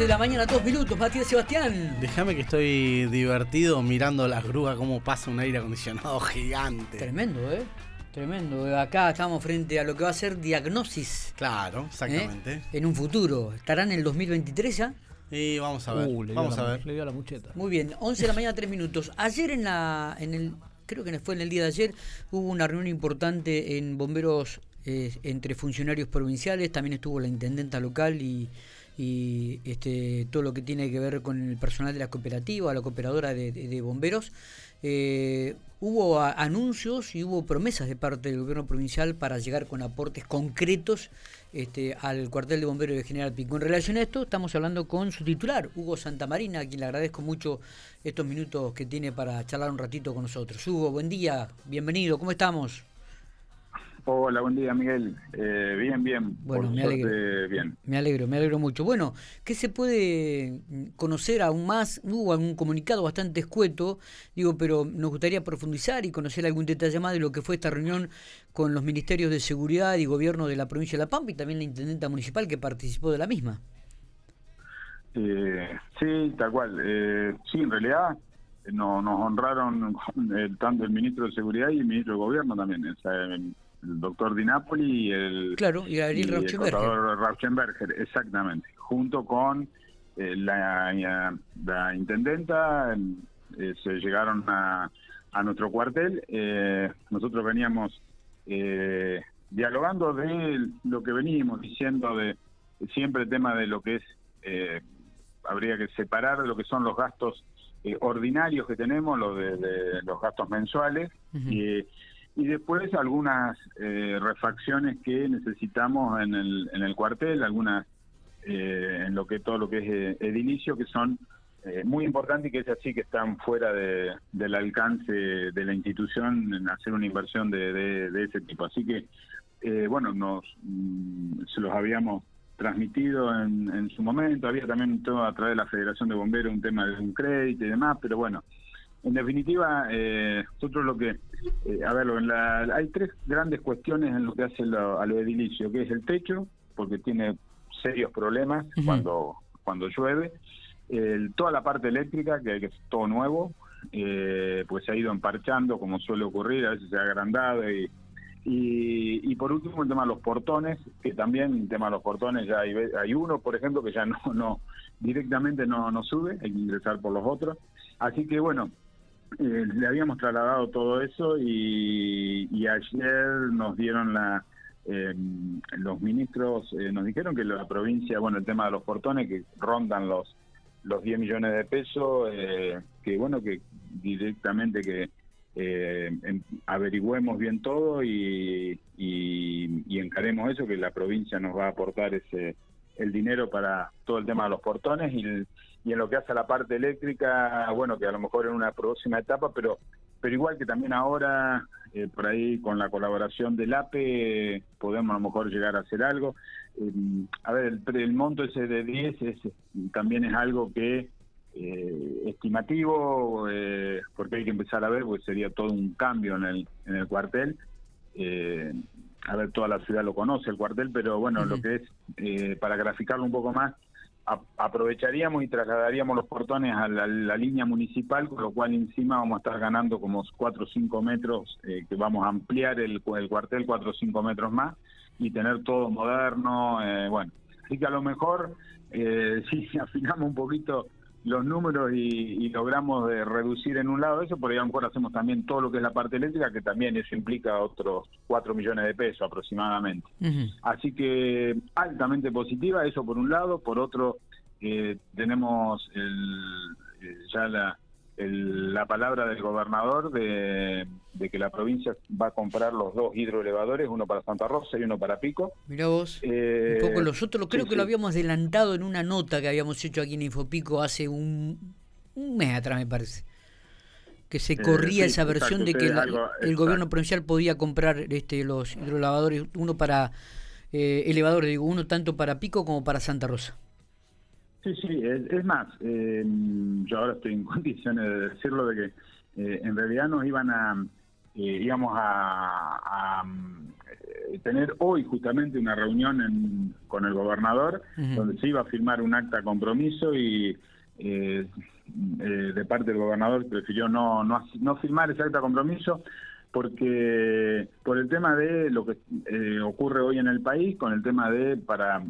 11 de la mañana, dos minutos, Matías Sebastián. Déjame que estoy divertido mirando las grúas, cómo pasa un aire acondicionado gigante. Tremendo, ¿eh? Tremendo. Acá estamos frente a lo que va a ser diagnosis. Claro, exactamente. ¿eh? En un futuro. ¿Estarán en el 2023 ya? Y vamos a ver. Uh, vamos a ver. Le dio la mucheta. Muy bien, 11 de la mañana, 3 minutos. Ayer en la en el creo que fue en el día de ayer hubo una reunión importante en bomberos eh, entre funcionarios provinciales, también estuvo la intendenta local y, y, este todo lo que tiene que ver con el personal de la cooperativa, la cooperadora de, bomberos. Eh, hubo anuncios y hubo promesas de parte del gobierno provincial para llegar con aportes concretos este, al cuartel de bomberos de General Pico. En relación a esto, estamos hablando con su titular, Hugo Santamarina, a quien le agradezco mucho estos minutos que tiene para charlar un ratito con nosotros. Hugo, buen día, bienvenido, ¿cómo estamos? Hola, buen día, Miguel. Eh, bien, bien. Bueno, Por me suerte, alegro. bien. Me alegro, me alegro mucho. Bueno, ¿qué se puede mm, conocer aún más? Hubo algún comunicado bastante escueto, digo, pero nos gustaría profundizar y conocer algún detalle más de lo que fue esta reunión con los ministerios de seguridad y gobierno de la provincia de La Pampa y también la intendenta municipal que participó de la misma. Eh, sí, tal cual. Eh, sí, en realidad eh, no, nos honraron eh, tanto el ministro de Seguridad y el ministro de Gobierno también. O sea, el, el doctor Di Napoli y el, Claro, y Gabriel y Rauschenberger. exactamente. Junto con eh, la, la intendenta, eh, se llegaron a, a nuestro cuartel. Eh, nosotros veníamos eh, dialogando de lo que veníamos diciendo de siempre el tema de lo que es eh, habría que separar lo que son los gastos eh, ordinarios que tenemos, los de, de los gastos mensuales, Ujú. y, y después algunas eh, refacciones que necesitamos en el, en el cuartel, algunas eh, en lo que todo lo que es eh, edilicio, que son eh, muy importantes y que es así que están fuera de, del alcance de la institución en hacer una inversión de, de- ese tipo. Así que, eh, bueno, nos mm, se los habíamos transmitido en, en su momento, había también todo a través de la Federación de Bomberos un tema de un crédito y demás, pero bueno, en definitiva, eh, nosotros lo que, eh, a ver, en la- hay tres grandes cuestiones en lo que hace lo- a lo edilicio, que es el techo, porque tiene serios problemas cuando cuando llueve, el- toda la parte eléctrica, que, que es todo nuevo, eh, pues se ha ido emparchando, como suele ocurrir, a veces se ha agrandado y, y, y por último el tema de los portones, que también el tema de los portones ya hay, hay uno, por ejemplo, que ya no, no directamente no, no sube, hay que ingresar por los otros. Así que bueno, eh, le habíamos trasladado todo eso y, ayer nos dieron la... eh, los ministros eh, nos dijeron que la provincia, bueno, el tema de los portones que rondan los los 10 millones de pesos, eh, que bueno, que directamente que eh, en- averigüemos bien todo y, y, y encaremos eso, que la provincia nos va a aportar ese el dinero para todo el tema de los portones y, el- y en lo que hace a la parte eléctrica, bueno, que a lo mejor en una próxima etapa, pero pero igual que también ahora, eh, por ahí con la colaboración del APE, eh, podemos a lo mejor llegar a hacer algo. Eh, a ver, el, el monto ese de 10 es, también es algo que eh, estimativo, porque hay que empezar a ver, porque sería todo un cambio en el, en el cuartel. Eh, a ver, toda la ciudad lo conoce el cuartel, pero bueno, lo que es, eh, para graficarlo un poco más, aprovecharíamos y trasladaríamos los portones a la, la línea municipal, con lo cual encima vamos a estar ganando como 4 o 5 metros, eh, que vamos a ampliar el, el cuartel 4 o 5 metros más y tener todo moderno, eh, bueno. Así que a lo mejor, eh, si afinamos un poquito los números y, y logramos de reducir en un lado eso, por ahí a lo mejor hacemos también todo lo que es la parte eléctrica, que también eso implica otros 4 millones de pesos aproximadamente. Así que altamente positiva, eso por un lado. Por otro, eh, tenemos el, eh, ya la, el- la palabra del gobernador de, de que la provincia va a comprar los dos hidroelevadores, uno para Santa Rosa y uno para Pico. Mirá vos. Eh, un poco los otros, creo sí, que lo habíamos adelantado en una nota que habíamos hecho aquí en Infopico hace un, un mes atrás, me parece. Que se corría sí, esa versión exacto, de que sí, la- algo- el gobierno provincial podía comprar este los hidrolavadores, uno para eh, elevadores, digo, uno tanto para Pico como para Santa Rosa. Sí, sí, es, es más, eh, yo ahora estoy en condiciones de decirlo de que eh, en realidad nos iban a, eh, íbamos a, a, mm, tener hoy justamente una reunión con el gobernador donde se iba a firmar un acta de compromiso y eh, eh, de parte del gobernador prefirió no, no, no firmar ese acta de compromiso porque por el tema de lo que eh, ocurre hoy en el país, con el tema de para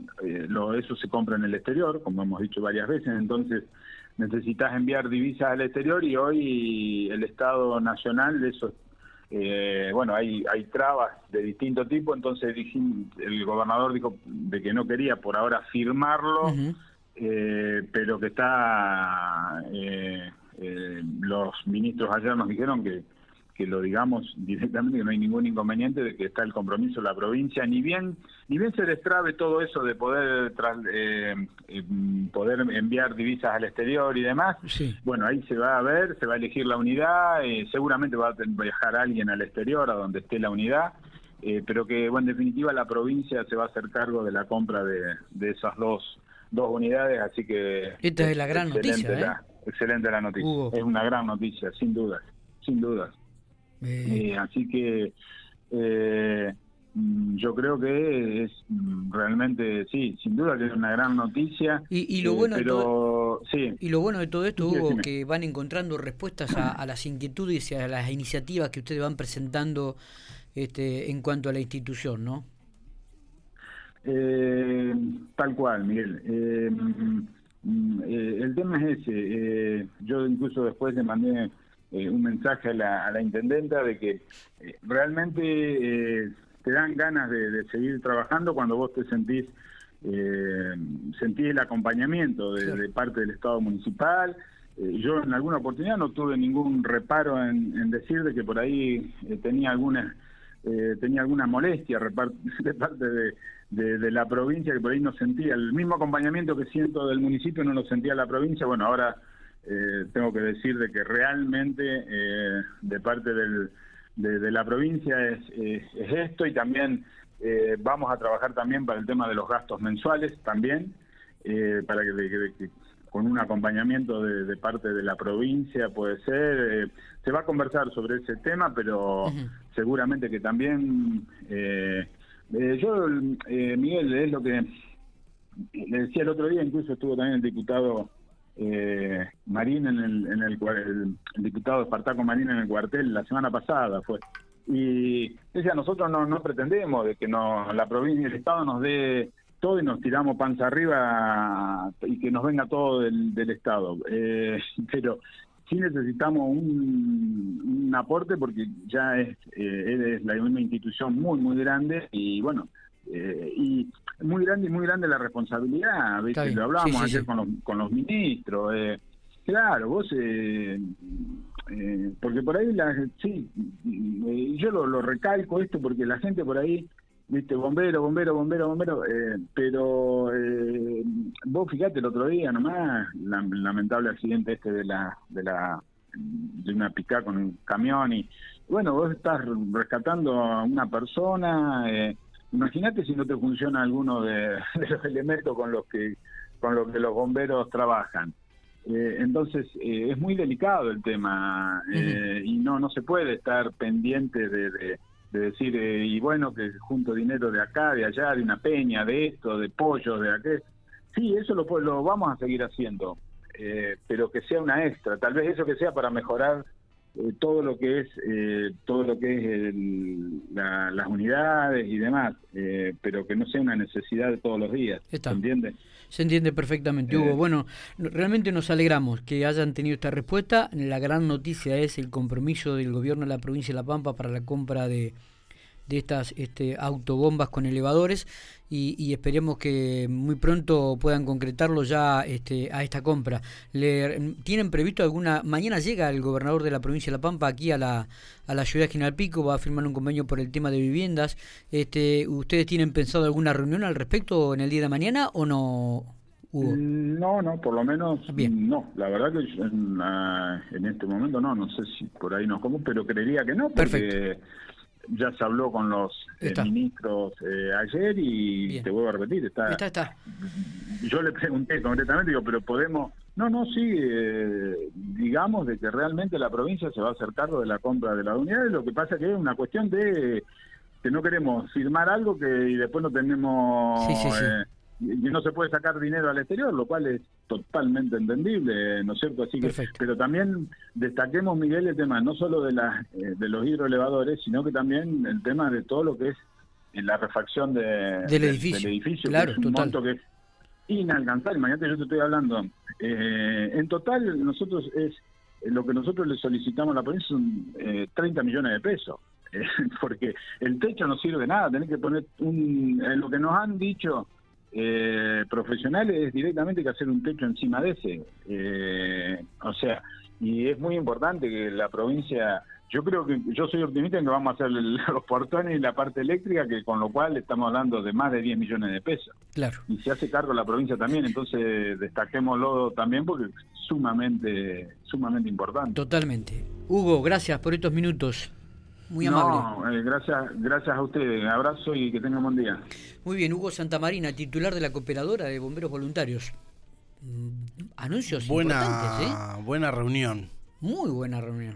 lo, eso se compra en el exterior, como hemos dicho varias veces, entonces necesitas enviar divisas al exterior y hoy el Estado Nacional de eso eh, bueno, hay, hay trabas de distinto tipo, entonces el gobernador dijo de que no quería por ahora firmarlo, eh, pero que está, eh, los ministros ayer nos dijeron que que lo digamos directamente, que no hay ningún inconveniente de que está el compromiso de la provincia, ni bien ni bien se destrabe todo eso de poder eh, eh, poder enviar divisas al exterior y demás, bueno, ahí se va a ver, se va a elegir la unidad, eh, seguramente va a viajar alguien al exterior, a donde esté la unidad, pero que, bueno, en definitiva la provincia se va a hacer cargo de la compra de, de esas dos, dos unidades, así que... Esta es la gran noticia. excelente la noticia, es una gran noticia, sin dudas, sin dudas. Eh, así que eh, mm, yo creo que es mm, realmente, sí, sin duda que es una gran noticia. Y, lo, eh, bueno de todo, y lo bueno de todo esto, Hugo, que van encontrando respuestas a, las inquietudes y a las iniciativas que ustedes van presentando este, en cuanto a la institución, ¿no? tal cual, Miguel. Mm, el tema es ese. yo incluso después le mandé eh, un mensaje a la, a la, intendenta de que eh, realmente eh, te dan ganas de, seguir trabajando cuando vos te sentís sentís el acompañamiento de, parte del Estado municipal. yo en alguna oportunidad no tuve ningún reparo en, decir de que por ahí tenía alguna tenía alguna molestia de parte de, de, la provincia que por ahí no sentía el mismo acompañamiento que siento del municipio no lo sentía la provincia bueno ahora eh, tengo que decir de que realmente eh, de parte del, de, la provincia es, es, esto y también eh, vamos a trabajar también para el tema de los gastos mensuales también, para que, con un acompañamiento de, parte de la provincia puede ser. se va a conversar sobre ese tema, pero seguramente que también... yo, Miguel, es lo que le decía el otro día, incluso estuvo también el diputado eh, Marín en el, en el, el, diputado Espartaco Marín en el cuartel la semana pasada fue. Y decía nosotros no, pretendemos de que no la provincia y el estado nos dé todo y nos tiramos panza arriba y que nos venga todo del, estado eh, pero sí necesitamos un, un, aporte porque ya es, eh, es la, una institución muy muy grande y bueno eh, y muy grande y muy grande la responsabilidad, veces lo hablábamos ayer Con, los, con los ministros. Eh, claro, vos, eh, eh, porque por ahí, la, sí, yo lo, lo, recalco esto porque la gente por ahí, viste, bombero, bombero, bombero, bombero, pero vos fíjate el otro día nomás, la, lamentable accidente este de la, de la de una pica con un camión y bueno, vos estás rescatando a una persona, eh, Imagínate si no te funciona alguno de, los elementos con los que con los que los bomberos trabajan. Eh, entonces eh, es muy delicado el tema eh, y no no se puede estar pendiente de, de, decir y bueno que junto dinero de acá, de allá, de una peña, de esto, de pollo, de aquel. Sí, eso lo, lo vamos a seguir haciendo, pero que sea una extra. Tal vez eso que sea para mejorar eh, todo lo que es eh, todo lo que es las unidades y demás, eh, pero que no sea una necesidad de todos los días. ¿Se entiende? Se entiende perfectamente, Hugo. Bueno, realmente nos alegramos que hayan tenido esta respuesta. La gran noticia es el compromiso del gobierno de la provincia de La Pampa para la compra de de estas este, autobombas con elevadores y, esperemos que muy pronto puedan concretarlo ya este, a esta compra. ¿Le, ¿Tienen previsto alguna? Mañana llega el gobernador de la provincia de La Pampa aquí a la, a la ciudad de General Pico, va a firmar un convenio por el tema de viviendas. Este, ¿Ustedes tienen pensado alguna reunión al respecto en el día de mañana o no? No, no, por lo menos no. La verdad que en, en, este momento no, no sé si por ahí nos como, pero creería que no, porque Perfecto ya se habló con los eh, ministros eh, ayer y te vuelvo a repetir, está, está, Yo le pregunté concretamente, digo, pero podemos... No, no, sí, eh, digamos de que realmente la provincia se va a hacer cargo de la compra de las unidades, lo que pasa que es una cuestión de que no queremos firmar algo que y después no tenemos Sí, sí, sí. eh, y no se puede sacar dinero al exterior, lo cual es totalmente entendible, ¿no es cierto? Así que, Perfecto. pero también destaquemos, Miguel, el tema no solo de, las eh, de los hidroelevadores, sino que también el tema de todo lo que es eh, la refacción de, Del de- edificio. del edificio, Claro, que es un total. monto que es inalcanzable. Imagínate, yo te estoy hablando. eh, en total, nosotros es eh, lo que nosotros le solicitamos a la provincia son eh, 30 millones de pesos. Porque el techo no sirve de nada, tenés que poner un. lo que nos han dicho eh, profesionales es directamente que hacer un techo encima de ese. Eh, o sea, y es muy importante que la provincia. Yo creo que yo soy optimista en que vamos a hacer el- los portones y la parte eléctrica, que con lo cual estamos hablando de más de 10 millones de pesos Claro. y se hace cargo la provincia también, entonces destaquémoslo también porque es sumamente, sumamente importante. Totalmente. Hugo, gracias por estos minutos. Muy No, amable. eh, gracias, gracias a ustedes, abrazo y que tengan buen día. Muy bien, Hugo Santamarina, titular de la cooperadora de bomberos voluntarios. Mm, Anuncios importantes, ¿eh? Buena, buena reunión. Muy buena reunión.